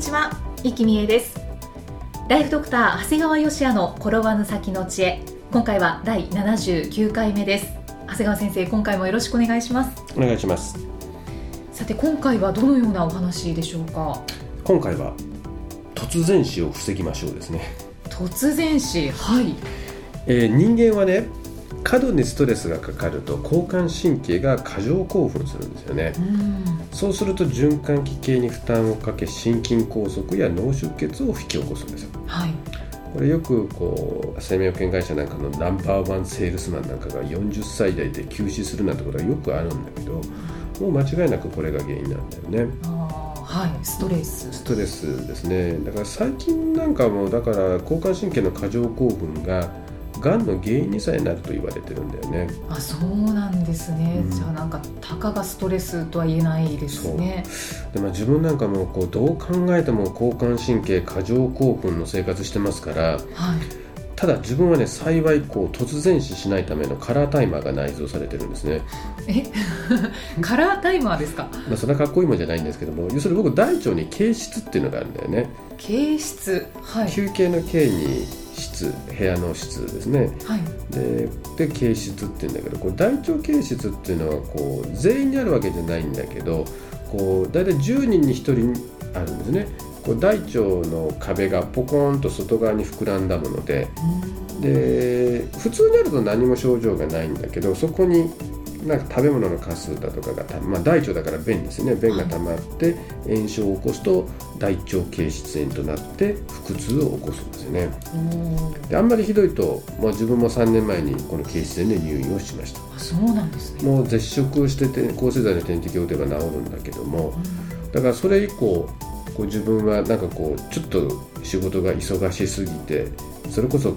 にちは、生きみえです。ライフドクター長谷川芳也の転ばぬ先の知恵。今回は第79回目です。長谷川先生今回もよろしくお願いします。お願いします。さて今回はどのようなお話でしょうか？今回は突然死を防ぎましょうですね、突然死？はい。えー人間はね過度にストレスがかかると交感神経が過剰興奮するんですよね。うん。そうすると循環器系に負担をかけ心筋梗塞や脳出血を引き起こすんですよ。はい。これよくこう生命保険会社なんかのナンバーワンセールスマンなんかが40歳代で休止するなんてことはよくあるんだけどもう間違いなくこれが原因なんだよね。はい。ストレス。ストレスですね。だから最近なんかもだから交感神経の過剰興奮ががんの原因にさえなると言われてるんだよね。あそうなんですね、うん。じゃあなんかたかがストレスとは言えないですね。で、まあ、自分なんかもこうどう考えても交感神経過剰興奮の生活してますからはい。ただ自分はね幸いこう突然死しないためのカラータイマーが内蔵されてるんですね、え？カラータイマーですか？まあ、そんなかっこいいもんじゃないんですけども要するに僕大腸に憩室っていうのがあるんだよね。形質。はい。休憩の憩に室部屋の室ですね。はい。でで憩室っていうんだけどこう大腸憩室っていうのはこう全員にあるわけじゃないんだけどこう大体10人に1人あるんですね。こう大腸の壁がポコーンと外側に膨らんだもので。で普通にあると何も症状がないんだけどそこになんか食べ物のカスだとかがた、まあ、大腸だから便ですね。便が溜まって炎症を起こすと大腸憩室炎となって腹痛を起こすんですよね。であんまりひどいと、まあ、自分も3年前にこの憩室炎で入院をしました。あそうなんですね。もう絶食してて抗生剤の点滴を打てば治るんだけどもだからそれ以降こう自分はなんかこうちょっと仕事が忙しすぎてそれこそ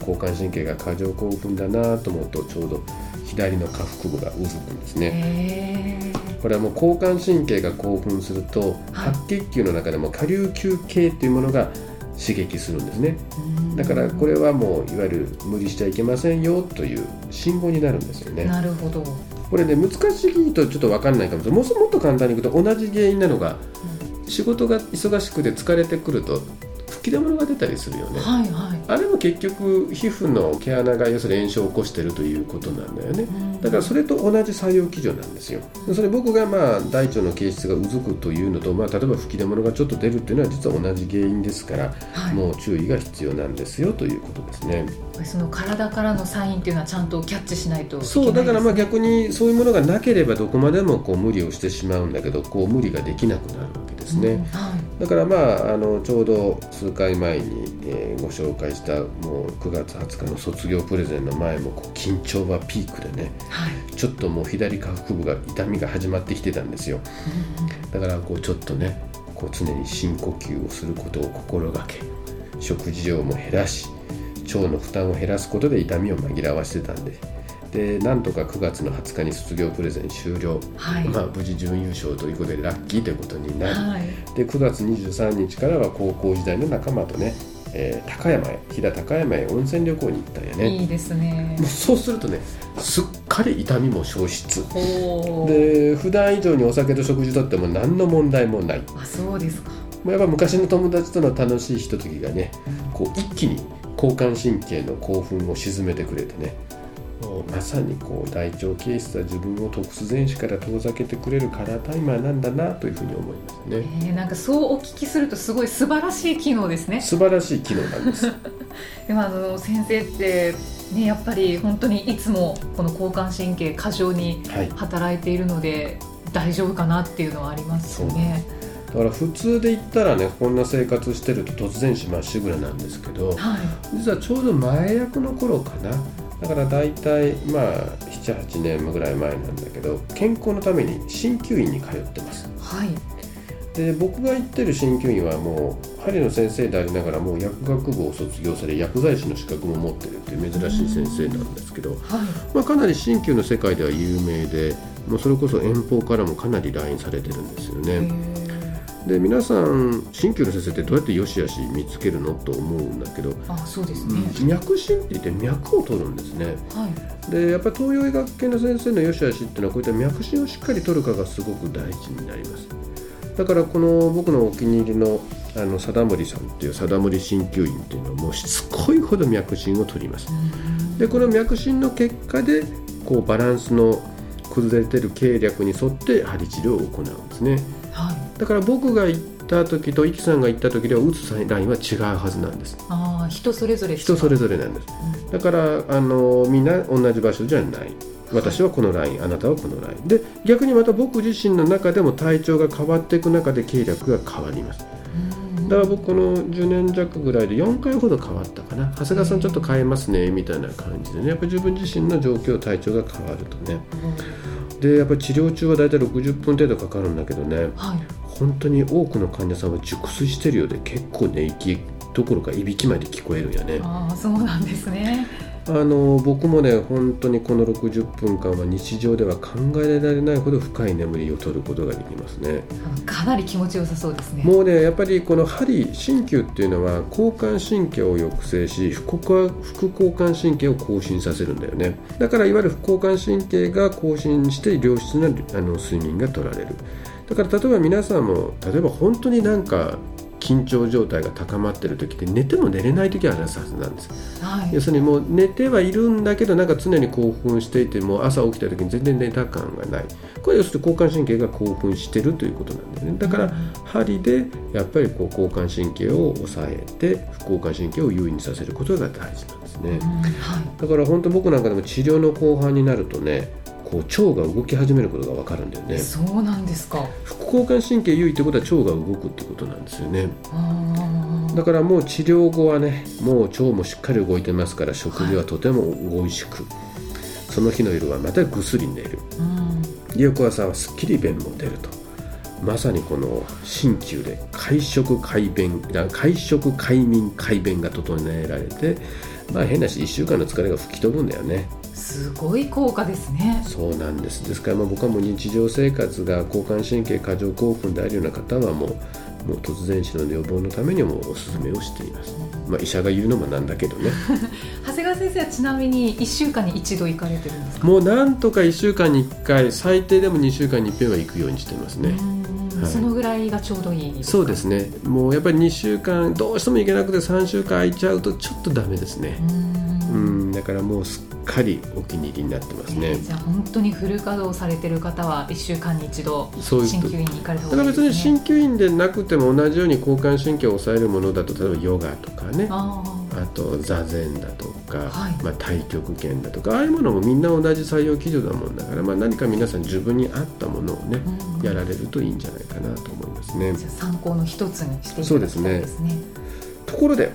交感神経が過剰興奮だなと思うとちょうど左の下腹部がうずくんですね。これはもう交感神経が興奮するとはい。白血球の中でも下流球系というものが刺激するんですね。だからこれはもういわゆる無理しちゃいけませんよという信号になるんですよね。なるほど、これね難しいとちょっと分かんないかも。しれないもっと簡単に言うと同じ原因なのが仕事が忙しくて疲れてくると吹き出物が出たりするよねはいはいあれも結局皮膚の毛穴が要するに炎症を起こしてるということなんだよねだからそれと同じ作用基準なんですよそれ僕がまあ大腸の形質がうずくというのと、まあ、例えば吹き出物がちょっと出るっていうのは実は同じ原因ですから、はいもう注意が必要なんですよということですね。その体からのサインっていうのはちゃんとキャッチしないとそうだからまあ逆にそういうものがなければどこまでもこう無理をしてしまうんだけどこう無理ができなくなるわけですね、うん。はい。だからまああのちょうど数回前に、えーご紹介したもう9月20日の卒業プレゼンの前もこう緊張はピークでねはい。ちょっともう左下腹部が痛みが始まってきてたんですよ。だからこうちょっとねこう常に深呼吸をすることを心がけ食事量も減らし腸の負担を減らすことで痛みを紛らわしてたんででなんとか9月の20日に卒業プレゼン終了、はい。まあ、無事準優勝ということでラッキーということになり、はい。で9月23日からは高校時代の仲間とね、えー高山へ飛騨高山へ温泉旅行に行ったんやね。いいですね。もうそうするとねすっかり痛みも消失。で普段以上にお酒と食事とっても何の問題もない。あそうですか。まあやっぱ昔の友達との楽しいひとときがねこう一気に交感神経の興奮を鎮めてくれてねまさにこう大腸憩室は自分を突然死から遠ざけてくれるカラータイマーなんだなというふうに思いますえね。ー、なんかそうお聞きするとすごい素晴らしい機能ですね。素晴らしい機能なんですでもあの先生ってねやっぱり本当にいつもこの交感神経過剰にはい。働いているので大丈夫かなっていうのはありますよねだから普通で言ったらねこんな生活してると突然死まっしぐらなんですけどはい。実はちょうど前役の頃かなだから大体まあ78年ぐらい前なんだけど健康のために鍼灸院に通ってます。はい。で僕が行ってる鍼灸院はもう針の先生でありながらもう薬学部を卒業され薬剤師の資格も持ってるっていう珍しい先生なんですけど、はい。まあ、かなり鍼灸の世界では有名でもうそれこそ遠方からもかなり来院されてるんですよへね。ーで皆さん鍼灸の先生ってどうやってよしあし見つけるのと思うんだけど、あそうですね、脈診って言って脈を取るんですね。はい。でやっぱり東洋医学系の先生のよしあしっていうのはこういった脈診をしっかり取るかがすごく大事になります。だからこの僕のお気に入りのあの貞森さんっていう貞森鍼灸院っていうのはもうしつこいほど脈診を取ります。でこの脈診の結果でこうバランスの崩れてる経略に沿って針治療を行うんですね。はいだから僕が行った時とイキさんが行った時では打つラインは違うはずなんです。ああ人それぞれ人それぞれなんです。うん。だからあのみんな同じ場所じゃない。私はこのラインあなたはこのライン。で逆にまた僕自身の中でも体調が変わっていく中で経略が変わります。うん。だから僕この10年弱ぐらいで4回ほど変わったかな。長谷川さんちょっと変えますねみたいな感じでね。やっぱり自分自身の状況体調が変わるとね。でやっぱり治療中は大体60分程度かかるんだけどね。はい本当に多くの患者さんは熟睡してるようで結構寝息どころかいびきまで聞こえるんやね。ああそうなんですね。あの僕もね本当にこの60分間は日常では考えられないほど深い眠りを取ることができますね。あかなり気持ちよさそうですね。もうねやっぱりこの針鍼灸っていうのは交感神経を抑制し副交副交感神経を更新させるんだよね。だからいわゆる副交感神経が更新して良質なあの睡眠が取られるだから例えば皆さんも例えば本当になんか緊張状態が高まってる時って寝ても寝れない時あるはずなんです。はい。要するにもう寝てはいるんだけどなんか常に興奮していてもう朝起きた時に全然寝た感がない。これ要するに交感神経が興奮してるということなんだよね。だから針でやっぱりこう交感神経を抑えて副交感神経を優位にさせることが大事なんですね。うんはだから本当僕なんかでも治療の後半になるとねこう腸が動き始めることが分かるんだよね。いそうなんですか。副交感神経優位ってことは腸が動くってことなんですよね。だからもう治療後はねもう腸もしっかり動いてますから食事はとても美味しく、その日の夜はまたぐっすり寝る。うん。翌朝はすっきり便も出ると。まさにこの鍼灸で会食快便あ会食快眠快便が整えられてまあ変なし1週間の疲れが吹き飛ぶんだよねすごい効果ですね。そうなんです。ですからまあ僕はもう日常生活が交感神経過剰興奮であるような方はもうもう突然死の予防のためにもお勧めをしています、まあ、医者が言うのもなんだけどね。長谷川先生はちなみに1週間に一度行かれてるんですか？もうなんとか1週間に1回最低でも2週間に1遍は行くようにしてますね、そのぐらいがちょうどいいそうですね。もうやっぱり2週間どうしても行けなくて3週間空いちゃうとちょっとダメですねううんんだからもうすっかりお気に入りになってますね。えーじゃあ本当にフル稼働されてる方は1週間に一度鍼灸院に行かれた方がいいですね。別に鍼灸院でなくても同じように交感神経を抑えるものだと例えばヨガとかねああと座禅だとか、はい。まあ、太極拳だとかああいうものもみんな同じ採用基準なもんだから、まあ、何か皆さん自分に合ったものをねあ、うん。やられるといいんじゃないかなと思いますね。じゃあ参考の一つにしていただきたいですね。ところで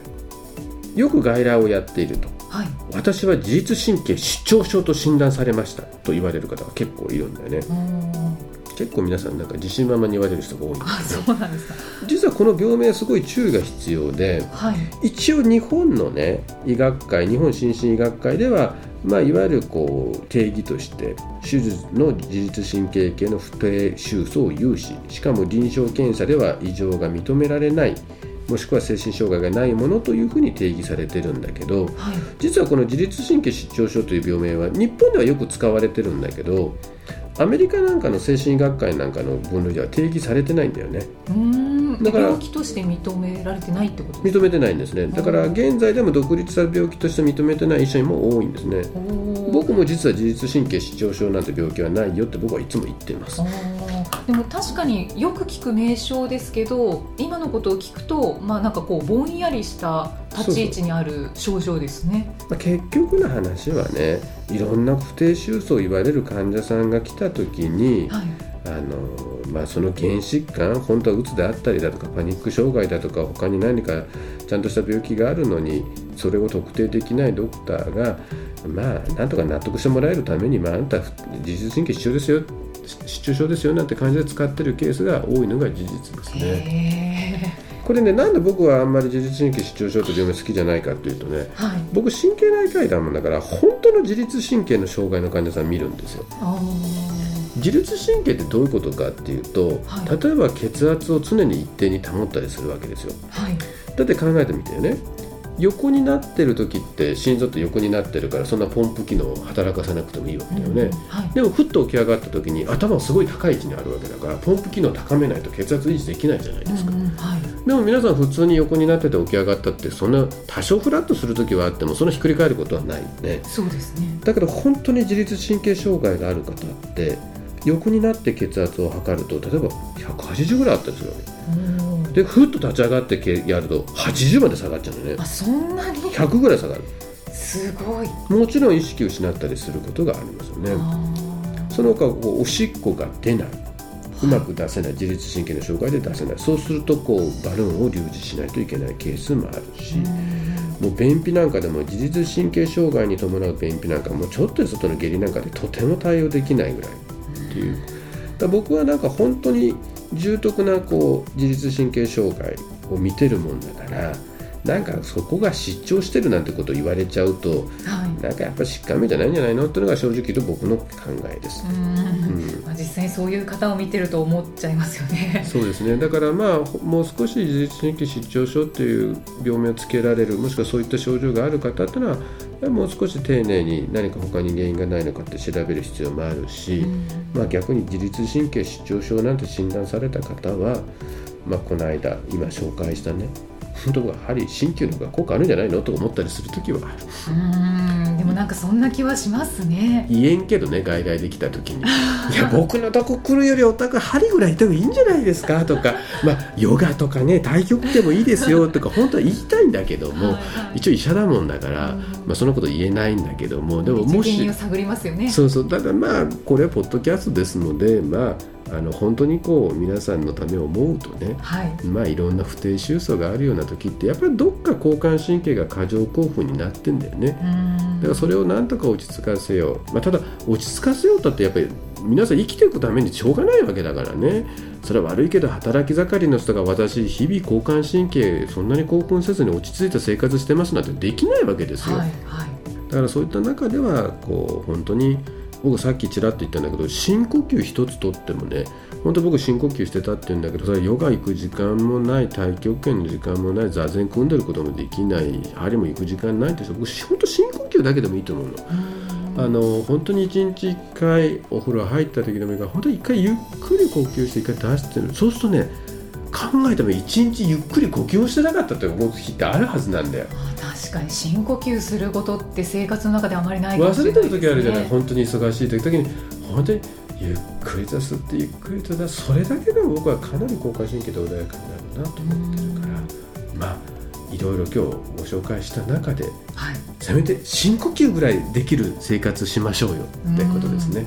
よく外来をやっているとはい。私は自律神経失調症と診断されましたと言われる方が結構いるんだよね。うん。結構皆さんなんか自信満々に言われる人が多いんであすけどそうなんですか。実はこの病名はすごい注意が必要ではい。一応日本のね医学会日本心身医学会では、まあ、いわゆるこう定義として手術の自律神経系の不定収束を有ししかも臨床検査では異常が認められないもしくは精神障害がないものというふうに定義されてるんだけどはい。実はこの自律神経失調症という病名は日本ではよく使われてるんだけどアメリカなんかの精神医学会なんかの分類では定義されてないんだよね。うーん。だから病気として認められてないってことですか？認めてないんですね。だから現在でも独立した病気として認めてない医者も多いんですね。僕も実は自律神経失調症なんて病気はないよって僕はいつも言ってますでも確かによく聞く名称ですけど今のことを聞くとまあなんかこうぼんやりした立ち位置にある症状ですね。まあ結局の話はねいろんな不定収束を言われる患者さんが来た時にはい。あの、まあ、その原疾患本当はうつであったりだとかパニック障害だとか他に何かちゃんとした病気があるのにそれを特定できないドクターがまあなんとか納得してもらえるために、まあ、あんた自律神経失調ですよ失調症ですよなんて感じで使ってるケースが多いのが事実ですね。これねなんで僕はあんまり自律神経失調症と病名好きじゃないかというとね、はい、僕神経内科医だもんだから本当の自律神経の障害の患者さん見るんですよ。自律神経ってどういうことかっていうと、はい、例えば血圧を常に一定に保ったりするわけですよ。はい、だって考えてみてよね横になってる時って心臓って横になってるからそんなポンプ機能を働かせなくてもいいわけだよね、うんはい、でもふっと起き上がった時に頭すごい高い位置にあるわけだからポンプ機能を高めないと血圧維持できないじゃないですか、うんはい、でも皆さん普通に横になってて起き上がったってそんな多少フラッとする時はあってもそのひっくり返ることはないね。そうですね。だけど本当に自律神経障害がある方って横になって血圧を測ると例えば180ぐらいあったりするわけ、でふっと立ち上がってやると80まで下がっちゃうのね。あそんなに？100ぐらい下がる。すごい。もちろん意識を失ったりすることがありますよね。その他こうおしっこが出ない。うまく出せない。自律神経の障害で出せない。そうするとこうバルーンを留置しないといけないケースもあるし。もう便秘なんかでも自律神経障害に伴う便秘なんかもうちょっとで外の下痢なんかでとても対応できないぐらいっていう。だ僕はなんか本当に重篤なこう自律神経障害を見てるもんだからなんかそこが失調してるなんてことを言われちゃうと、はい、なんかやっぱ疾患名じゃないんじゃないのっていうのが正直言うと僕の考えです。うん、まあ、実際そういう方を見てると思っちゃいますよね。そうですね。だからまあもう少し自律神経失調症っていう病名をつけられるもしくはそういった症状がある方っていうのはもう少し丁寧に何か他に原因がないのかって調べる必要もあるし、うん、まあ、逆に自律神経失調症なんて診断された方は、まあ、この間今紹介したね本当はやはり鍼灸の方が効果あるんじゃないのと思ったりする時はうんもなんかそんな気はしますね。言えんけどね外来できた時に「いや僕のとこ来るよりお宅針ぐらいいた方がいいんじゃないですか」とか「まあヨガとかね太極でもいいですよ」とか本当は言いたいんだけども、はいはい、一応医者だもんだから、まあ、そのこと言えないんだけどもでももし探りますよね。そうそうただまあこれはポッドキャストですのでまああの本当にこう皆さんのためを思うとね、はい、まあいろんな不定収束があるような時ってやっぱりどっか交感神経が過剰興奮になってんだよねだからそれをなんとか落ち着かせよう、まあ、ただ落ち着かせようとってやっぱり皆さん生きていくためにしょうがないわけだからね。それは悪いけど働き盛りの人が私日々交感神経そんなに興奮せずに落ち着いた生活してますなんてできないわけですよ、はいはい、だからそういった中ではこう本当に僕さっきちらっと言ったんだけど深呼吸一つとってもね本当僕深呼吸してたって言うんだけどそれヨガ行く時間もない太極拳の時間もない座禅組んでることもできない針も行く時間ないって僕本当深呼吸だけでもいいと思うの。あの本当に一日1回お風呂入った時でもいいから本当に1回ゆっくり呼吸して1回出してる。そうするとね考えても一日ゆっくり呼吸をしてなかったって思う日ってあるはずなんだよ。確かに。深呼吸することって生活の中であまりないかもしれない、ね、忘れてる時あるじゃない？本当に忙しい時。時に本当にゆっくりと吸ってゆっくりと出す。それだけでも僕はかなり交感神経で穏やかになるなと思って。るいろいろ今日ご紹介した中で、はい、せめて深呼吸ぐらいできる生活しましょうよってことですね。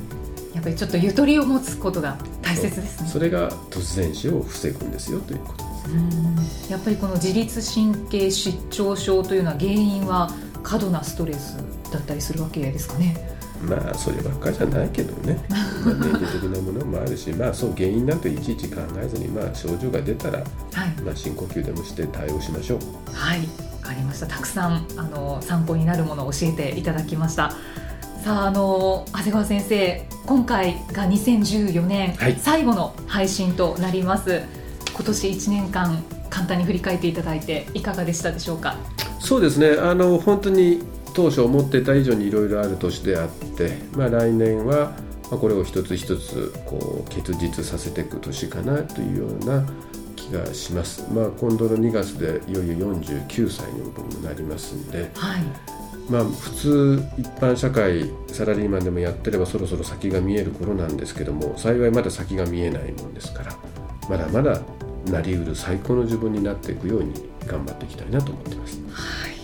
やっぱりちょっとゆとりを持つことが大切ですね。それが突然死を防ぐんですよということですね。やっぱりこの自律神経失調症というのは原因は過度なストレスだったりするわけですかね。まあそればっかりじゃないけどね、まあ、年齢的なものもあるしまあそう原因なんていちいち考えずに、まあ、症状が出たら、はい。まあ、深呼吸でもして対応しましょう。はい。わかりました。たくさんあの参考になるものを教えていただきました。さああの長谷川先生今回が2014年、はい、最後の配信となります。今年1年間簡単に振り返っていただいていかがでしたでしょうか？そうですね。あの本当に当初思ってた以上にいろいろある年であって、まあ、来年はこれを一つ一つこう結実させていく年かなというような気がします。まあ、今度の2月でいよいよ49歳に僕もなりますんで、はい、まあ、普通一般社会サラリーマンでもやってればそろそろ先が見える頃なんですけども幸いまだ先が見えないもんですからまだまだなりうる最高の自分になっていくように頑張っていきたいなと思ってます。はい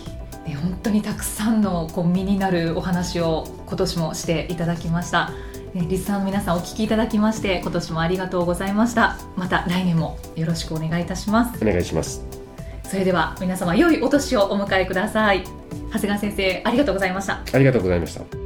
ね、本当にたくさんのこう身になるお話を今年もしていただきました、ね、リスナーの皆さんお聞きいただきまして今年もありがとうございました。また来年もよろしくお願いいたします。お願いします。それでは皆様良いお年をお迎えください。長谷川先生ありがとうございました。ありがとうございました